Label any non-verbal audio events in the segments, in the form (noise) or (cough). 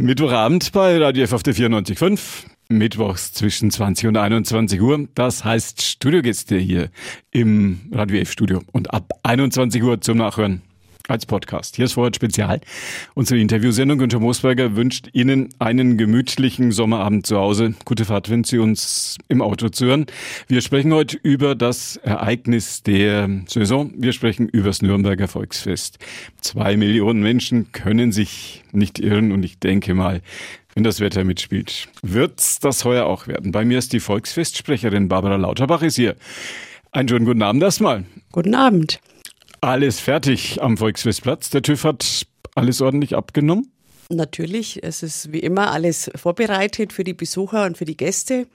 Mittwochabend bei Radio F auf der 94.5. Mittwochs zwischen 20 und 21 Uhr. Das heißt Studiogäste hier im Radio F Studio. Und ab 21 Uhr zum Nachhören als Podcast. Hier ist Vorher Spezial, unsere Interviewsendung. Günter Moosberger wünscht Ihnen einen gemütlichen Sommerabend zu Hause. Gute Fahrt, wenn Sie uns im Auto zuhören. Wir sprechen heute über das Ereignis der Saison. Wir sprechen über das Nürnberger Volksfest. Zwei Millionen Menschen können sich nicht irren und ich denke mal, wenn das Wetter mitspielt, wird's das heuer auch werden. Bei mir ist die Volksfestsprecherin Barbara Lauterbach ist hier. Einen schönen guten Abend erstmal. Guten Abend. Alles fertig am Volksfestplatz. Der TÜV hat alles ordentlich abgenommen? Natürlich, es ist wie immer alles vorbereitet für die Besucher und für die Gäste.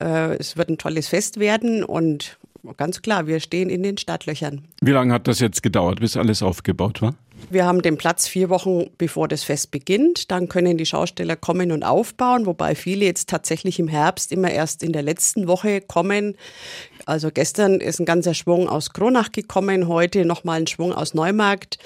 Äh, es wird ein tolles Fest werden und ganz klar, wir stehen in den Startlöchern. Wie lange hat das jetzt gedauert, bis alles aufgebaut war? Wir haben den Platz vier Wochen bevor das Fest beginnt. Dann können die Schausteller kommen und aufbauen, wobei viele jetzt tatsächlich im Herbst immer erst in der letzten Woche kommen. Also gestern ist ein ganzer Schwung aus Kronach gekommen, heute nochmal ein Schwung aus Neumarkt.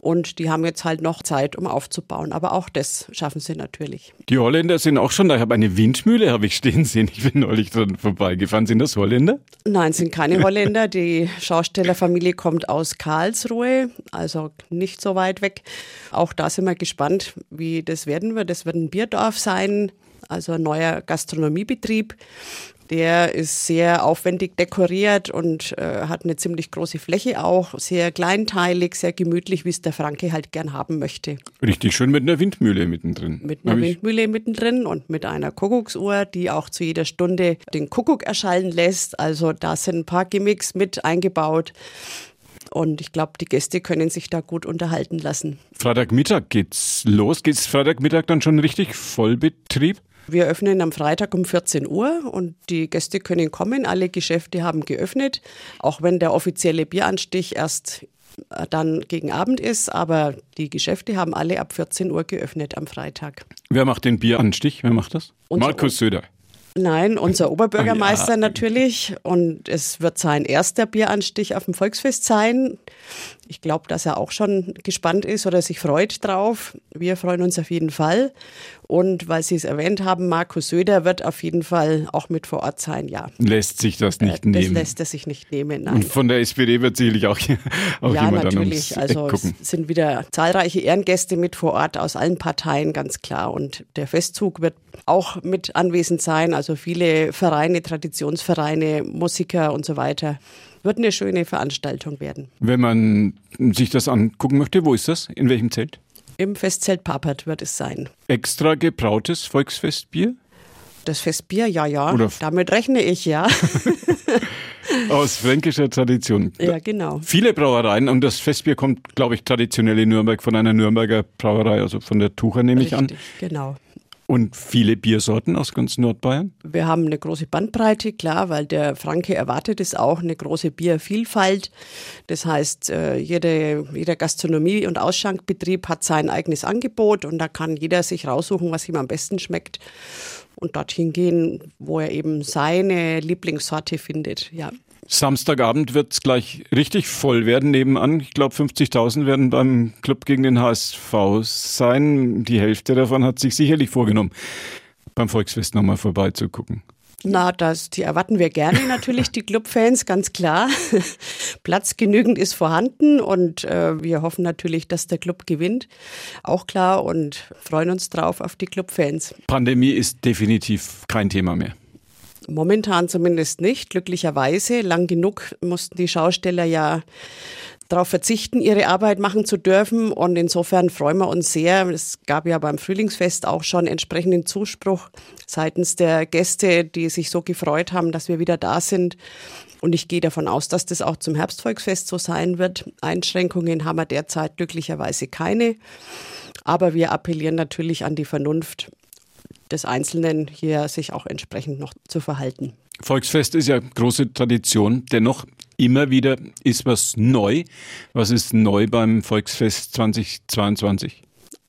Und die haben jetzt halt noch Zeit, um aufzubauen. Aber auch das schaffen sie natürlich. Die Holländer sind auch schon da. Ich habe eine Windmühle, habe ich stehen sehen. Ich bin neulich dran vorbeigefahren. Sind das Holländer? Nein, sind keine Holländer. Die Schaustellerfamilie kommt aus Karlsruhe, also nicht so weit weg. Auch da sind wir gespannt, wie das werden wird. Das wird ein Bierdorf sein, also ein neuer Gastronomiebetrieb. Der ist sehr aufwendig dekoriert und äh, hat eine ziemlich große Fläche auch, sehr kleinteilig, sehr gemütlich, wie es der Franke halt gern haben möchte. Richtig schön mit einer Windmühle mittendrin. Mit einer Hab Windmühle mittendrin und mit einer Kuckucksuhr, die auch zu jeder Stunde den Kuckuck erschallen lässt. Also da sind ein paar Gimmicks mit eingebaut. Und ich glaube, die Gäste können sich da gut unterhalten lassen. Freitagmittag geht's los. Geht's Freitagmittag dann schon richtig Vollbetrieb? Wir öffnen am Freitag um 14 Uhr und die Gäste können kommen. Alle Geschäfte haben geöffnet, auch wenn der offizielle Bieranstich erst äh, dann gegen Abend ist, aber die Geschäfte haben alle ab 14 Uhr geöffnet am Freitag. Wer macht den Bieranstich? Wer macht das? Unser Markus Söder. Nein, unser Oberbürgermeister ja. natürlich. Und es wird sein erster Bieranstich auf dem Volksfest sein. Ich glaube, dass er auch schon gespannt ist oder sich freut drauf. Wir freuen uns auf jeden Fall. Und weil Sie es erwähnt haben, Markus Söder wird auf jeden Fall auch mit vor Ort sein, ja. Lässt sich das nicht äh, nehmen? Das lässt er sich nicht nehmen, nein. Und von der SPD wird sicherlich auch, (laughs) auch ja, jemand natürlich. Also es sind wieder zahlreiche Ehrengäste mit vor Ort aus allen Parteien, ganz klar. Und der Festzug wird auch mit anwesend sein. Also viele Vereine, Traditionsvereine, Musiker und so weiter. Wird eine schöne Veranstaltung werden. Wenn man sich das angucken möchte, wo ist das? In welchem Zelt? Im Festzelt Papert wird es sein. Extra gebrautes Volksfestbier? Das Festbier, ja, ja. Oder Damit rechne ich, ja. (laughs) Aus fränkischer Tradition. Ja, genau. Viele Brauereien und das Festbier kommt, glaube ich, traditionell in Nürnberg von einer Nürnberger Brauerei, also von der Tucher nehme ich an. Genau. Und viele Biersorten aus ganz Nordbayern? Wir haben eine große Bandbreite, klar, weil der Franke erwartet es auch, eine große Biervielfalt. Das heißt, äh, jede, jeder Gastronomie- und Ausschankbetrieb hat sein eigenes Angebot und da kann jeder sich raussuchen, was ihm am besten schmeckt und dorthin gehen, wo er eben seine Lieblingssorte findet. Ja. Samstagabend wird es gleich richtig voll werden nebenan. Ich glaube, 50.000 werden beim Club gegen den HSV sein. Die Hälfte davon hat sich sicherlich vorgenommen, beim Volksfest nochmal vorbeizugucken. Na, das, die erwarten wir gerne (laughs) natürlich, die Clubfans, ganz klar. (laughs) Platz genügend ist vorhanden und äh, wir hoffen natürlich, dass der Club gewinnt. Auch klar und freuen uns drauf auf die Clubfans. Pandemie ist definitiv kein Thema mehr. Momentan zumindest nicht, glücklicherweise. Lang genug mussten die Schausteller ja darauf verzichten, ihre Arbeit machen zu dürfen. Und insofern freuen wir uns sehr. Es gab ja beim Frühlingsfest auch schon entsprechenden Zuspruch seitens der Gäste, die sich so gefreut haben, dass wir wieder da sind. Und ich gehe davon aus, dass das auch zum Herbstvolksfest so sein wird. Einschränkungen haben wir derzeit glücklicherweise keine. Aber wir appellieren natürlich an die Vernunft des Einzelnen hier sich auch entsprechend noch zu verhalten. Volksfest ist ja große Tradition. Dennoch immer wieder ist was neu. Was ist neu beim Volksfest 2022?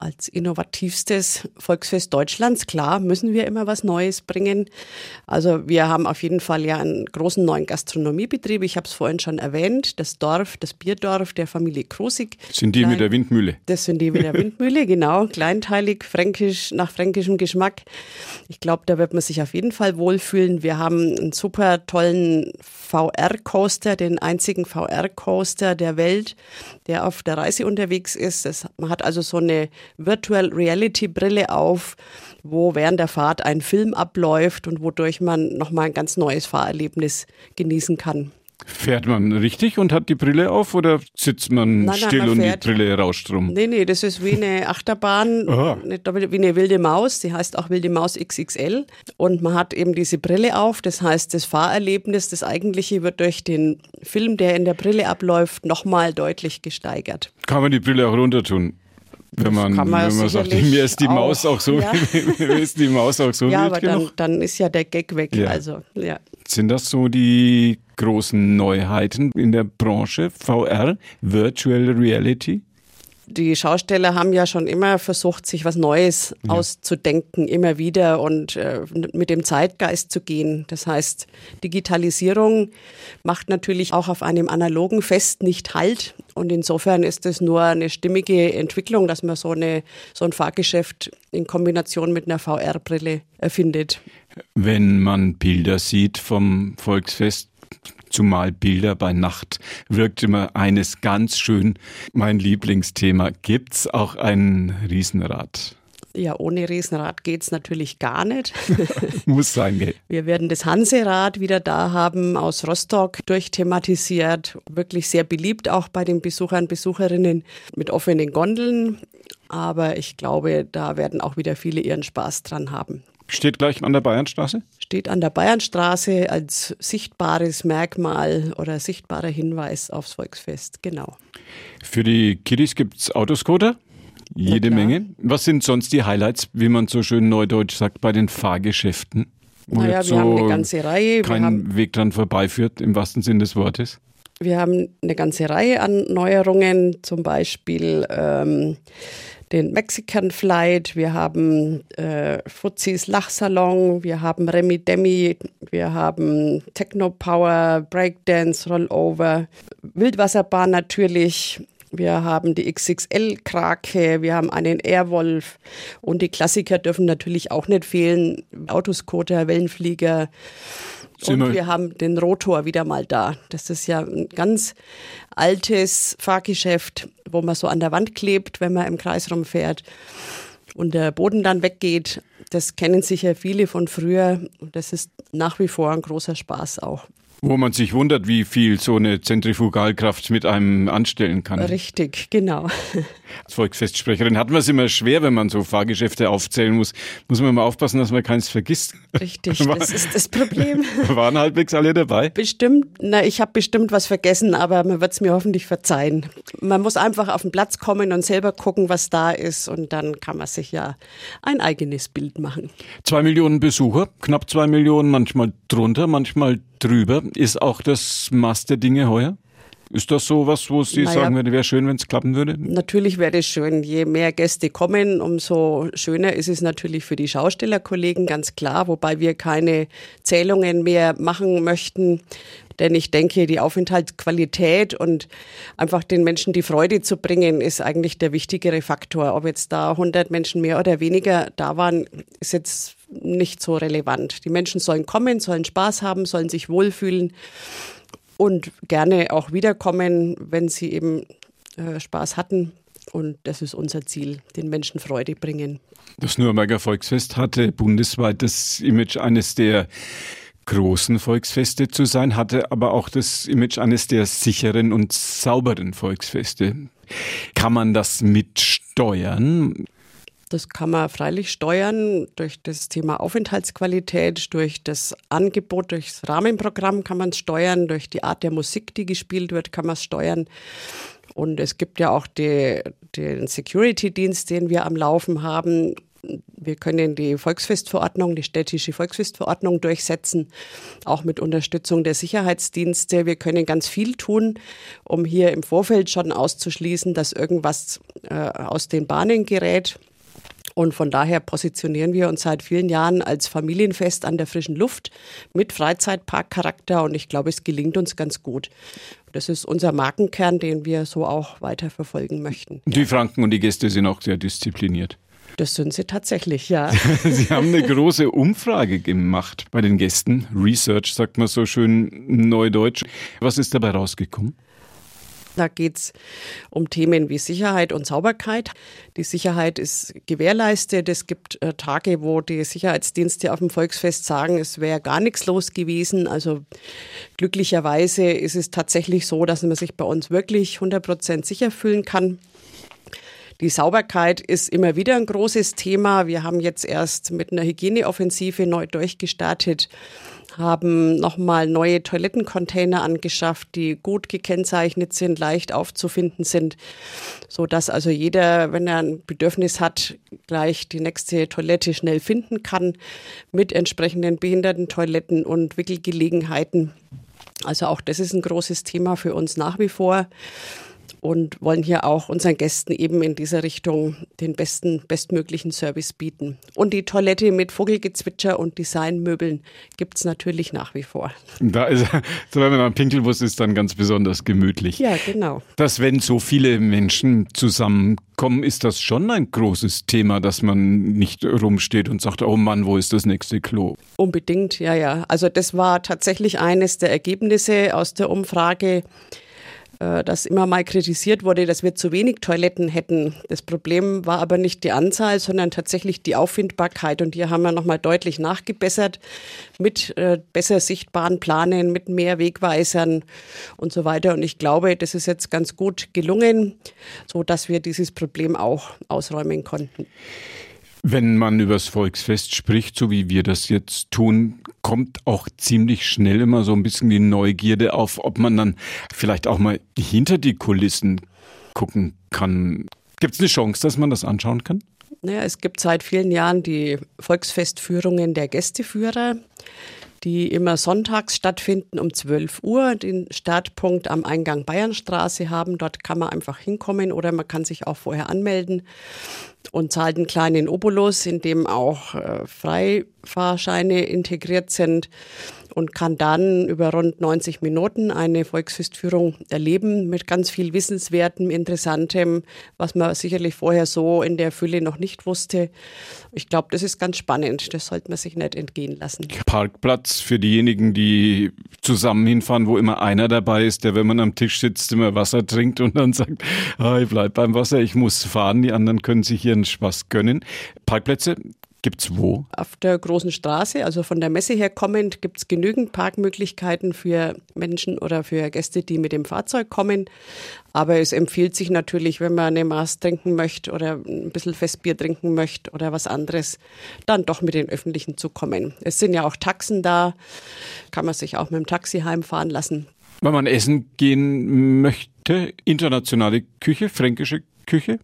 Als innovativstes Volksfest Deutschlands. Klar, müssen wir immer was Neues bringen. Also wir haben auf jeden Fall ja einen großen neuen Gastronomiebetrieb. Ich habe es vorhin schon erwähnt. Das Dorf, das Bierdorf der Familie Krosig. Sind die Klein, mit der Windmühle? Das sind die mit der Windmühle, (laughs) genau. Kleinteilig, fränkisch, nach fränkischem Geschmack. Ich glaube, da wird man sich auf jeden Fall wohlfühlen. Wir haben einen super tollen VR-Coaster, den einzigen VR-Coaster der Welt, der auf der Reise unterwegs ist. Das, man hat also so eine Virtual Reality Brille auf, wo während der Fahrt ein Film abläuft und wodurch man nochmal ein ganz neues Fahrerlebnis genießen kann. Fährt man richtig und hat die Brille auf oder sitzt man nein, still nein, man und fährt. die Brille rauscht rum? Nee, nee, das ist wie eine (laughs) Achterbahn, wie eine wilde Maus, die heißt auch wilde Maus XXL und man hat eben diese Brille auf, das heißt das Fahrerlebnis, das eigentliche wird durch den Film, der in der Brille abläuft, nochmal deutlich gesteigert. Kann man die Brille auch runter tun? Wenn man, man wenn man sagt, mir ist die auch, Maus auch so, ja. (laughs) mir ist die Maus auch so Ja, aber dann, dann, ist ja der Gag weg. Ja. Also, ja. Sind das so die großen Neuheiten in der Branche VR, Virtual Reality? Die Schausteller haben ja schon immer versucht, sich was Neues ja. auszudenken, immer wieder und äh, mit dem Zeitgeist zu gehen. Das heißt, Digitalisierung macht natürlich auch auf einem analogen Fest nicht Halt. Und insofern ist es nur eine stimmige Entwicklung, dass man so, eine, so ein Fahrgeschäft in Kombination mit einer VR-Brille erfindet. Wenn man Bilder sieht vom Volksfest, zumal Bilder bei Nacht wirkt immer eines ganz schön. Mein Lieblingsthema. Gibt's auch ein Riesenrad? Ja, ohne Riesenrad geht's natürlich gar nicht. (laughs) Muss sein, gell? Wir werden das Hanserad wieder da haben, aus Rostock durchthematisiert. Wirklich sehr beliebt auch bei den Besuchern, Besucherinnen mit offenen Gondeln. Aber ich glaube, da werden auch wieder viele ihren Spaß dran haben. Steht gleich an der Bayernstraße? Steht an der Bayernstraße als sichtbares Merkmal oder sichtbarer Hinweis aufs Volksfest, genau. Für die Kiddies gibt es Autoscooter? Jede Menge. Was sind sonst die Highlights, wie man so schön neudeutsch sagt, bei den Fahrgeschäften? Wo naja, wir so haben eine ganze Reihe. Kein Weg dran vorbeiführt, im wahrsten Sinne des Wortes. Wir haben eine ganze Reihe an Neuerungen, zum Beispiel ähm, den Mexican Flight, wir haben äh, Fuzis Lachsalon, wir haben Remi Demi, wir haben Techno Power, Breakdance, Rollover, Wildwasserbahn natürlich. Wir haben die XXL-Krake, wir haben einen Airwolf und die Klassiker dürfen natürlich auch nicht fehlen. Autoscooter, Wellenflieger, und wir haben den Rotor wieder mal da. Das ist ja ein ganz altes Fahrgeschäft, wo man so an der Wand klebt, wenn man im Kreis rumfährt und der Boden dann weggeht. Das kennen sicher viele von früher. Und das ist nach wie vor ein großer Spaß auch. Wo man sich wundert, wie viel so eine Zentrifugalkraft mit einem anstellen kann. Richtig, genau. (laughs) Als Volksfestsprecherin hat man es immer schwer, wenn man so Fahrgeschäfte aufzählen muss. Muss man immer aufpassen, dass man keins vergisst. Richtig, (laughs) das ist das Problem. (laughs) Waren halbwegs alle dabei? Bestimmt, na, ich habe bestimmt was vergessen, aber man wird es mir hoffentlich verzeihen. Man muss einfach auf den Platz kommen und selber gucken, was da ist und dann kann man sich ja ein eigenes Bild machen. Zwei Millionen Besucher, knapp zwei Millionen, manchmal drunter, manchmal drüber. Ist auch das Maß der Dinge heuer? Ist das so was, wo Sie naja, sagen würden, wäre schön, wenn es klappen würde? Natürlich wäre es schön. Je mehr Gäste kommen, umso schöner ist es natürlich für die Schaustellerkollegen, ganz klar. Wobei wir keine Zählungen mehr machen möchten. Denn ich denke, die Aufenthaltsqualität und einfach den Menschen die Freude zu bringen, ist eigentlich der wichtigere Faktor. Ob jetzt da 100 Menschen mehr oder weniger da waren, ist jetzt nicht so relevant. Die Menschen sollen kommen, sollen Spaß haben, sollen sich wohlfühlen und gerne auch wiederkommen, wenn sie eben äh, Spaß hatten. Und das ist unser Ziel, den Menschen Freude bringen. Das Nürnberger Volksfest hatte bundesweit das Image eines der großen Volksfeste zu sein, hatte aber auch das Image eines der sicheren und sauberen Volksfeste. Kann man das mitsteuern? Das kann man freilich steuern durch das Thema Aufenthaltsqualität, durch das Angebot, durch das Rahmenprogramm kann man es steuern, durch die Art der Musik, die gespielt wird, kann man es steuern. Und es gibt ja auch die, den Security-Dienst, den wir am Laufen haben, Wir können die Volksfestverordnung, die städtische Volksfestverordnung durchsetzen, auch mit Unterstützung der Sicherheitsdienste. Wir können ganz viel tun, um hier im Vorfeld schon auszuschließen, dass irgendwas äh, aus den Bahnen gerät. Und von daher positionieren wir uns seit vielen Jahren als Familienfest an der frischen Luft mit Freizeitparkcharakter und ich glaube, es gelingt uns ganz gut. Das ist unser Markenkern, den wir so auch weiter verfolgen möchten. Die Franken und die Gäste sind auch sehr diszipliniert. Das sind sie tatsächlich, ja. (laughs) sie haben eine große Umfrage gemacht bei den Gästen. Research sagt man so schön neudeutsch. Was ist dabei rausgekommen? Da geht es um Themen wie Sicherheit und Sauberkeit. Die Sicherheit ist gewährleistet. Es gibt äh, Tage, wo die Sicherheitsdienste auf dem Volksfest sagen, es wäre gar nichts los gewesen. Also glücklicherweise ist es tatsächlich so, dass man sich bei uns wirklich 100 Prozent sicher fühlen kann. Die Sauberkeit ist immer wieder ein großes Thema. Wir haben jetzt erst mit einer Hygieneoffensive neu durchgestartet haben nochmal neue Toilettencontainer angeschafft, die gut gekennzeichnet sind, leicht aufzufinden sind, so dass also jeder, wenn er ein Bedürfnis hat, gleich die nächste Toilette schnell finden kann mit entsprechenden Behindertentoiletten und Wickelgelegenheiten. Also auch das ist ein großes Thema für uns nach wie vor und wollen hier auch unseren Gästen eben in dieser Richtung den besten, bestmöglichen Service bieten. Und die Toilette mit Vogelgezwitscher und Designmöbeln gibt es natürlich nach wie vor. Da ist, so wenn man am Pinkelbus ist, dann ganz besonders gemütlich. Ja, genau. Dass wenn so viele Menschen zusammenkommen, ist das schon ein großes Thema, dass man nicht rumsteht und sagt, oh Mann, wo ist das nächste Klo? Unbedingt, ja, ja. Also das war tatsächlich eines der Ergebnisse aus der Umfrage äh, dass immer mal kritisiert wurde, dass wir zu wenig Toiletten hätten. Das Problem war aber nicht die Anzahl, sondern tatsächlich die Auffindbarkeit. Und hier haben wir nochmal deutlich nachgebessert mit äh, besser sichtbaren Planen, mit mehr Wegweisern und so weiter. Und ich glaube, das ist jetzt ganz gut gelungen, so dass wir dieses Problem auch ausräumen konnten. Wenn man übers Volksfest spricht, so wie wir das jetzt tun, kommt auch ziemlich schnell immer so ein bisschen die Neugierde auf, ob man dann vielleicht auch mal hinter die Kulissen gucken kann. Gibt es eine Chance, dass man das anschauen kann? Naja, es gibt seit vielen Jahren die Volksfestführungen der Gästeführer die immer sonntags stattfinden um 12 Uhr, den Startpunkt am Eingang Bayernstraße haben. Dort kann man einfach hinkommen oder man kann sich auch vorher anmelden und zahlt einen kleinen Obolus, in dem auch äh, Freifahrscheine integriert sind und kann dann über rund 90 Minuten eine Volksfestführung erleben mit ganz viel Wissenswertem, Interessantem, was man sicherlich vorher so in der Fülle noch nicht wusste. Ich glaube, das ist ganz spannend. Das sollte man sich nicht entgehen lassen. Parkplatz für diejenigen, die zusammen hinfahren, wo immer einer dabei ist, der, wenn man am Tisch sitzt, immer Wasser trinkt und dann sagt, ah, ich bleib beim Wasser, ich muss fahren. Die anderen können sich ihren Spaß gönnen. Parkplätze Gibt's wo? Auf der großen Straße, also von der Messe her kommend, gibt es genügend Parkmöglichkeiten für Menschen oder für Gäste, die mit dem Fahrzeug kommen. Aber es empfiehlt sich natürlich, wenn man eine Maß trinken möchte oder ein bisschen Festbier trinken möchte oder was anderes, dann doch mit den Öffentlichen zu kommen. Es sind ja auch Taxen da, kann man sich auch mit dem Taxi heimfahren lassen. Wenn man essen gehen möchte, internationale Küche, fränkische Küche?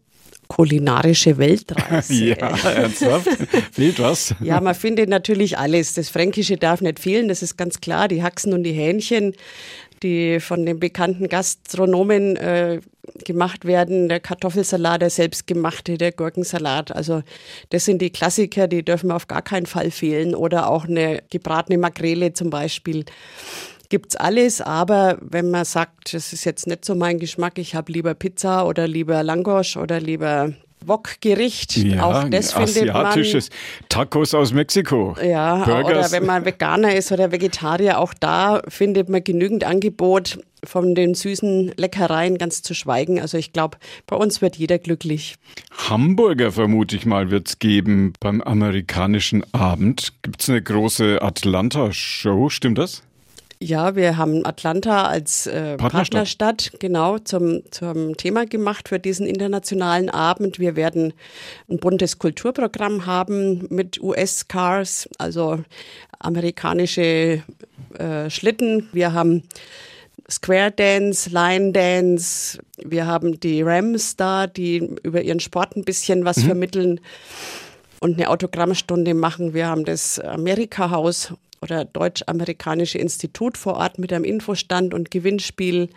Kulinarische Weltreise. (laughs) ja, ernsthaft? Fehlt was? ja, man findet natürlich alles. Das Fränkische darf nicht fehlen, das ist ganz klar. Die Haxen und die Hähnchen, die von den bekannten Gastronomen äh, gemacht werden, der Kartoffelsalat, der selbstgemachte, der Gurkensalat. Also das sind die Klassiker, die dürfen auf gar keinen Fall fehlen. Oder auch eine gebratene Makrele zum Beispiel gibt's alles, aber wenn man sagt, das ist jetzt nicht so mein Geschmack, ich habe lieber Pizza oder lieber Langosch oder lieber Wokgericht. Ja, auch das findet asiatisches man. Tacos aus Mexiko. Ja, Burgers. oder wenn man Veganer ist oder Vegetarier, auch da findet man genügend Angebot von den süßen Leckereien ganz zu schweigen. Also ich glaube, bei uns wird jeder glücklich. Hamburger vermute ich mal wird es geben beim amerikanischen Abend. Gibt es eine große Atlanta-Show, stimmt das? Ja, wir haben Atlanta als äh, Partnerstadt. Partnerstadt genau zum, zum Thema gemacht für diesen internationalen Abend. Wir werden ein buntes Kulturprogramm haben mit US-Cars, also amerikanische äh, Schlitten. Wir haben Square Dance, Line Dance. Wir haben die Rams da, die über ihren Sport ein bisschen was mhm. vermitteln. und eine Autogrammstunde machen. Wir haben das Amerika-Haus oder Deutsch-Amerikanische Institut vor Ort mit einem Infostand und Gewinnspiel.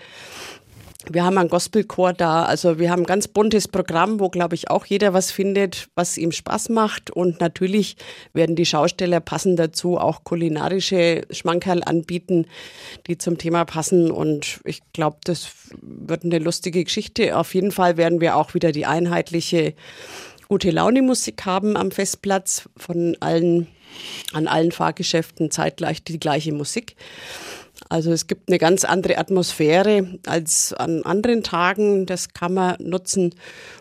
Wir haben einen Gospelchor da, also wir haben ein ganz buntes Programm, wo, glaube ich, auch jeder was findet, was ihm Spaß macht. Und natürlich werden die Schausteller passend dazu auch kulinarische Schmankerl anbieten, die zum Thema passen. Und ich glaube, das wird eine lustige Geschichte. Auf jeden Fall werden wir auch wieder die einheitliche gute Laune Musik haben am Festplatz von allen, an allen Fahrgeschäften zeitgleich die gleiche Musik. Also es gibt eine ganz andere Atmosphäre als an anderen Tagen. Das kann man nutzen.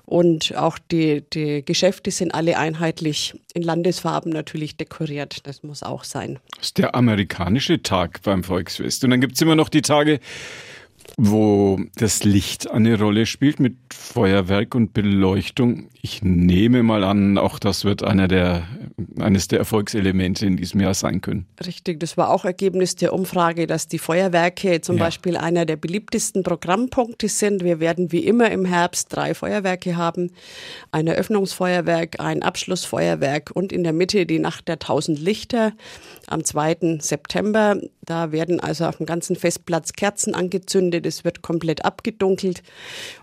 Und auch die, die Geschäfte sind alle einheitlich in Landesfarben natürlich dekoriert. Das muss auch sein. Das ist der amerikanische Tag beim Volksfest. Und dann gibt es immer noch die Tage, wo das Licht eine Rolle spielt mit Feuerwerk und Beleuchtung. Ich nehme mal an, auch das wird einer der, eines der Erfolgselemente in diesem Jahr sein können. Richtig, das war auch Ergebnis der Umfrage, dass die Feuerwerke zum ja. Beispiel einer der beliebtesten Programmpunkte sind. Wir werden wie immer im Herbst drei Feuerwerke haben. Ein Eröffnungsfeuerwerk, ein Abschlussfeuerwerk und in der Mitte die Nacht der tausend Lichter am 2. September. Da werden also auf dem ganzen Festplatz Kerzen angezündet, es wird komplett abgedunkelt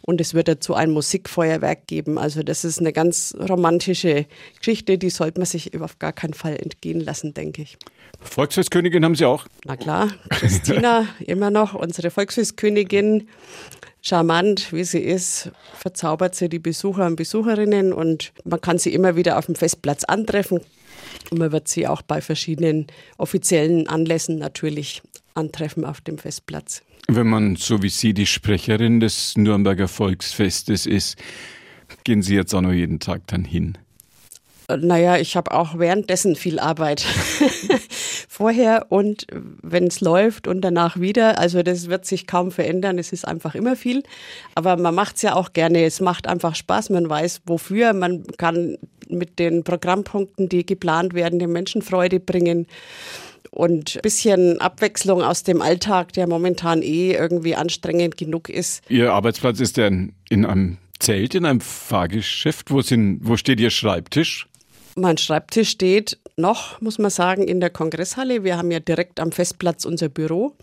und es wird dazu ein Musikfeuerwerk geben. Also das ist eine ganz romantische Geschichte, die sollte man sich auf gar keinen Fall entgehen lassen, denke ich. Volksfestkönigin haben Sie auch? Na klar, Christina (laughs) immer noch, unsere Volksfestkönigin. Charmant, wie sie ist, verzaubert sie die Besucher und Besucherinnen und man kann sie immer wieder auf dem Festplatz antreffen, und man wird sie auch bei verschiedenen offiziellen Anlässen natürlich antreffen auf dem Festplatz. Wenn man so wie Sie die Sprecherin des Nürnberger Volksfestes ist, gehen Sie jetzt auch noch jeden Tag dann hin? Naja, ich habe auch währenddessen viel Arbeit. (laughs) Vorher und wenn es läuft und danach wieder. Also das wird sich kaum verändern. Es ist einfach immer viel. Aber man macht es ja auch gerne. Es macht einfach Spaß. Man weiß, wofür. Man kann mit den Programmpunkten, die geplant werden, den Menschen Freude bringen und ein bisschen Abwechslung aus dem Alltag, der momentan eh irgendwie anstrengend genug ist. Ihr Arbeitsplatz ist ja in einem Zelt, in einem Fahrgeschäft. Wo, sind, wo steht Ihr Schreibtisch? Mein Schreibtisch steht noch, muss man sagen, in der Kongresshalle. Wir haben ja direkt am Festplatz unser Büro,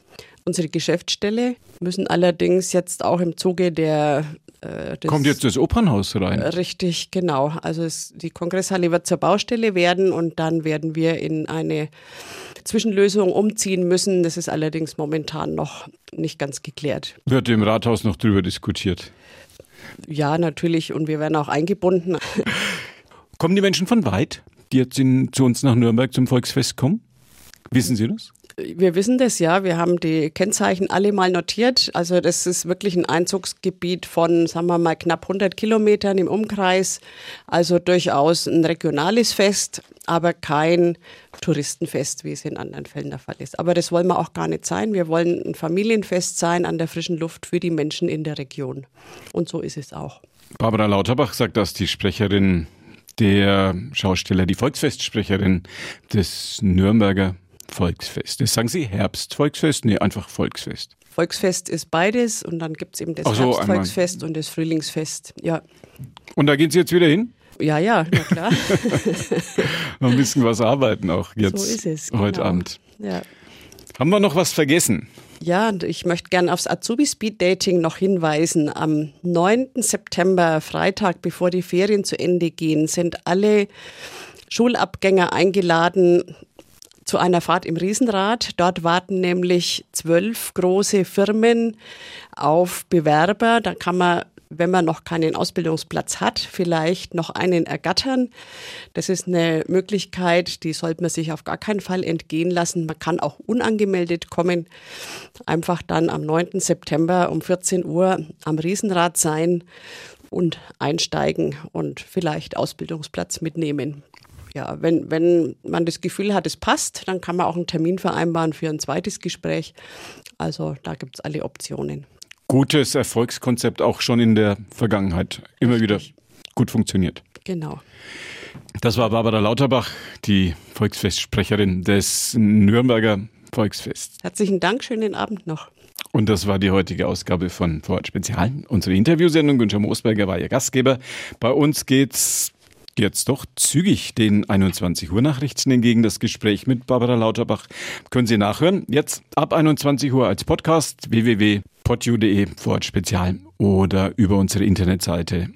unsere Geschäftsstelle, müssen allerdings jetzt auch im Zuge der äh, Kommt jetzt das Opernhaus rein? Richtig, genau. Also es, die Kongresshalle wird zur Baustelle werden und dann werden wir in eine Zwischenlösung umziehen müssen. Das ist allerdings momentan noch nicht ganz geklärt. Wird im Rathaus noch drüber diskutiert? Ja, natürlich. Und wir werden auch eingebunden. (laughs) Kommen die Menschen von weit, die jetzt in, zu uns nach Nürnberg zum Volksfest kommen? Wissen Sie das? Wir wissen das ja. Wir haben die Kennzeichen alle mal notiert. Also das ist wirklich ein Einzugsgebiet von, sagen wir mal, knapp 100 Kilometern im Umkreis. Also durchaus ein regionales Fest, aber kein Touristenfest, wie es in anderen Fällen der Fall ist. Aber das wollen wir auch gar nicht sein. Wir wollen ein Familienfest sein an der frischen Luft für die Menschen in der Region. Und so ist es auch. Barbara Lauterbach sagt das, die Sprecherin der Schausteller, die Volksfestsprecherin des Nürnberger Volksfestes. Sagen Sie Herbstvolksfest? Nee, einfach Volksfest. Volksfest ist beides und dann gibt es eben das so, Herbstvolksfest und das Frühlingsfest. Ja. Und da gehen Sie jetzt wieder hin? Ja, ja, na klar. (laughs) noch ein bisschen was arbeiten auch jetzt. So ist es. Heute genau. Abend. Ja. Haben wir noch was vergessen? Ja, ich möchte gerne aufs Azubi Speed Dating noch hinweisen. Am 9. September, Freitag, bevor die Ferien zu Ende gehen, sind alle Schulabgänger eingeladen zu einer Fahrt im Riesenrad. Dort warten nämlich zwölf große Firmen auf Bewerber. Da kann man wenn man noch keinen Ausbildungsplatz hat, vielleicht noch einen ergattern. Das ist eine Möglichkeit, die sollte man sich auf gar keinen Fall entgehen lassen. Man kann auch unangemeldet kommen, einfach dann am 9. September um 14 Uhr am Riesenrad sein und einsteigen und vielleicht Ausbildungsplatz mitnehmen. Ja, wenn, wenn man das Gefühl hat, es passt, dann kann man auch einen Termin vereinbaren für ein zweites Gespräch. Also da gibt es alle Optionen gutes Erfolgskonzept auch schon in der Vergangenheit immer wieder gut funktioniert. Genau. Das war Barbara Lauterbach, die Volksfestsprecherin des Nürnberger Volksfests. Herzlichen Dank, schönen Abend noch. Und das war die heutige Ausgabe von Vorort Spezial, unsere Interviewsendung. Günther Moosberger war Ihr Gastgeber. Bei uns geht's jetzt doch zügig den 21 Uhr Nachrichten entgegen. Das Gespräch mit Barbara Lauterbach können Sie nachhören. Jetzt ab 21 Uhr als Podcast www.podu.de Vorort Spezial oder über unsere Internetseite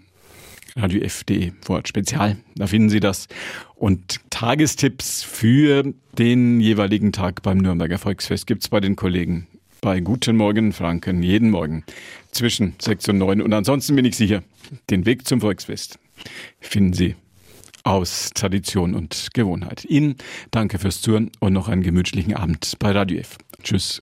radiof.de Vorort Spezial. Da finden Sie das. Und Tagestipps für den jeweiligen Tag beim Nürnberger Volksfest gibt's bei den Kollegen bei Guten Morgen Franken jeden Morgen zwischen 6 und 9. Und ansonsten bin ich sicher, den Weg zum Volksfest finden Sie aus Tradition und Gewohnheit. Ihnen danke fürs Zuhören und noch einen gemütlichen Abend bei Radio F. Tschüss.